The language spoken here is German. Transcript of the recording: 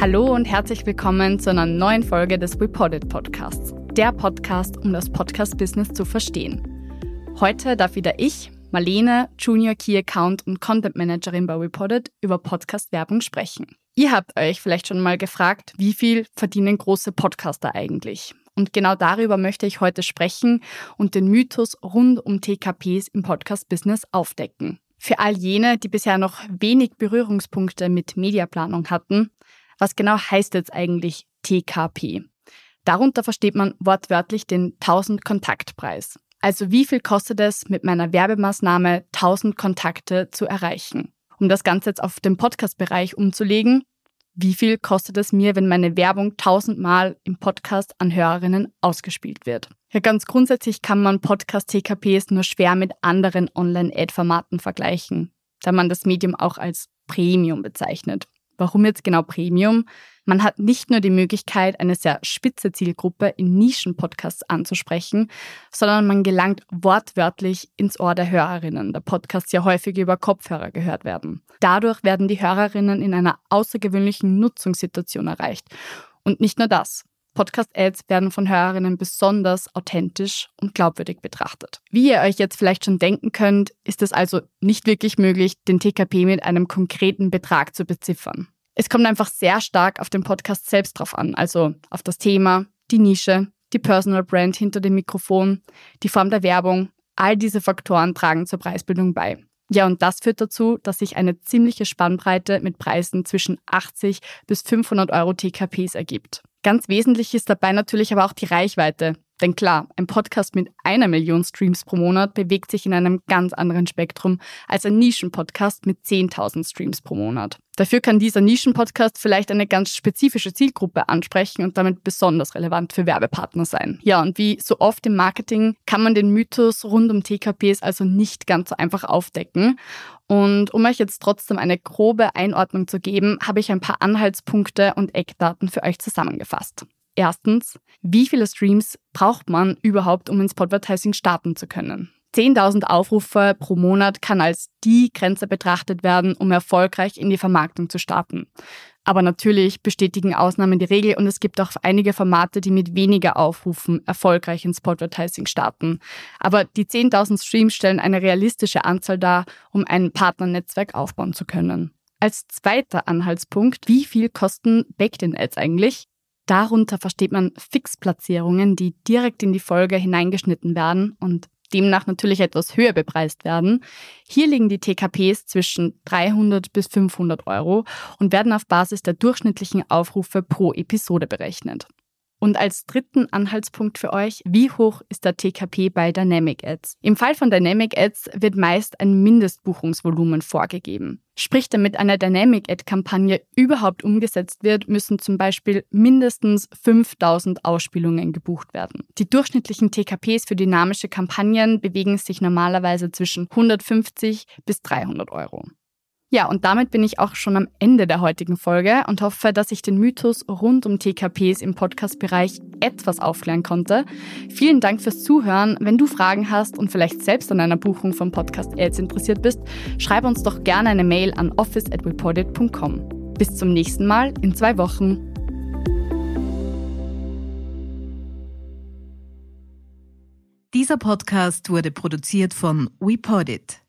Hallo und herzlich willkommen zu einer neuen Folge des Reported Podcasts. Der Podcast, um das Podcast-Business zu verstehen. Heute darf wieder ich, Marlene, Junior Key Account und Content Managerin bei Reported, über Podcast-Werbung sprechen. Ihr habt euch vielleicht schon mal gefragt, wie viel verdienen große Podcaster eigentlich? Und genau darüber möchte ich heute sprechen und den Mythos rund um TKPs im Podcast-Business aufdecken. Für all jene, die bisher noch wenig Berührungspunkte mit Mediaplanung hatten, was genau heißt jetzt eigentlich TKP? Darunter versteht man wortwörtlich den 1000 Kontaktpreis. Also wie viel kostet es, mit meiner Werbemaßnahme 1000 Kontakte zu erreichen? Um das Ganze jetzt auf den Podcast-Bereich umzulegen, wie viel kostet es mir, wenn meine Werbung tausendmal im Podcast an Hörerinnen ausgespielt wird? Ja, ganz grundsätzlich kann man Podcast-TKPs nur schwer mit anderen Online-Ad-Formaten vergleichen, da man das Medium auch als Premium bezeichnet. Warum jetzt genau Premium? Man hat nicht nur die Möglichkeit, eine sehr spitze Zielgruppe in Nischen-Podcasts anzusprechen, sondern man gelangt wortwörtlich ins Ohr der Hörerinnen, da Podcasts ja häufig über Kopfhörer gehört werden. Dadurch werden die Hörerinnen in einer außergewöhnlichen Nutzungssituation erreicht. Und nicht nur das. Podcast-Ads werden von Hörerinnen besonders authentisch und glaubwürdig betrachtet. Wie ihr euch jetzt vielleicht schon denken könnt, ist es also nicht wirklich möglich, den TKP mit einem konkreten Betrag zu beziffern. Es kommt einfach sehr stark auf den Podcast selbst drauf an, also auf das Thema, die Nische, die Personal Brand hinter dem Mikrofon, die Form der Werbung. All diese Faktoren tragen zur Preisbildung bei. Ja, und das führt dazu, dass sich eine ziemliche Spannbreite mit Preisen zwischen 80 bis 500 Euro TKPs ergibt. Ganz wesentlich ist dabei natürlich aber auch die Reichweite. Denn klar, ein Podcast mit einer Million Streams pro Monat bewegt sich in einem ganz anderen Spektrum als ein Nischenpodcast mit 10.000 Streams pro Monat. Dafür kann dieser Nischenpodcast vielleicht eine ganz spezifische Zielgruppe ansprechen und damit besonders relevant für Werbepartner sein. Ja, und wie so oft im Marketing kann man den Mythos rund um TKPs also nicht ganz so einfach aufdecken. Und um euch jetzt trotzdem eine grobe Einordnung zu geben, habe ich ein paar Anhaltspunkte und Eckdaten für euch zusammengefasst. Erstens, wie viele Streams braucht man überhaupt, um ins Podvertising starten zu können? 10.000 Aufrufe pro Monat kann als die Grenze betrachtet werden, um erfolgreich in die Vermarktung zu starten. Aber natürlich bestätigen Ausnahmen die Regel und es gibt auch einige Formate, die mit weniger Aufrufen erfolgreich ins Podvertising starten. Aber die 10.000 Streams stellen eine realistische Anzahl dar, um ein Partnernetzwerk aufbauen zu können. Als zweiter Anhaltspunkt, wie viel kosten Backed-in-Ads eigentlich? Darunter versteht man Fixplatzierungen, die direkt in die Folge hineingeschnitten werden und demnach natürlich etwas höher bepreist werden. Hier liegen die TKPs zwischen 300 bis 500 Euro und werden auf Basis der durchschnittlichen Aufrufe pro Episode berechnet. Und als dritten Anhaltspunkt für euch, wie hoch ist der TKP bei Dynamic Ads? Im Fall von Dynamic Ads wird meist ein Mindestbuchungsvolumen vorgegeben. Sprich, damit eine Dynamic Ad-Kampagne überhaupt umgesetzt wird, müssen zum Beispiel mindestens 5000 Ausspielungen gebucht werden. Die durchschnittlichen TKPs für dynamische Kampagnen bewegen sich normalerweise zwischen 150 bis 300 Euro. Ja, und damit bin ich auch schon am Ende der heutigen Folge und hoffe, dass ich den Mythos rund um TKPs im Podcast-Bereich etwas aufklären konnte. Vielen Dank fürs Zuhören. Wenn du Fragen hast und vielleicht selbst an einer Buchung von Podcast Ads interessiert bist, schreib uns doch gerne eine Mail an office@reported.com. Bis zum nächsten Mal in zwei Wochen. Dieser Podcast wurde produziert von WePodit.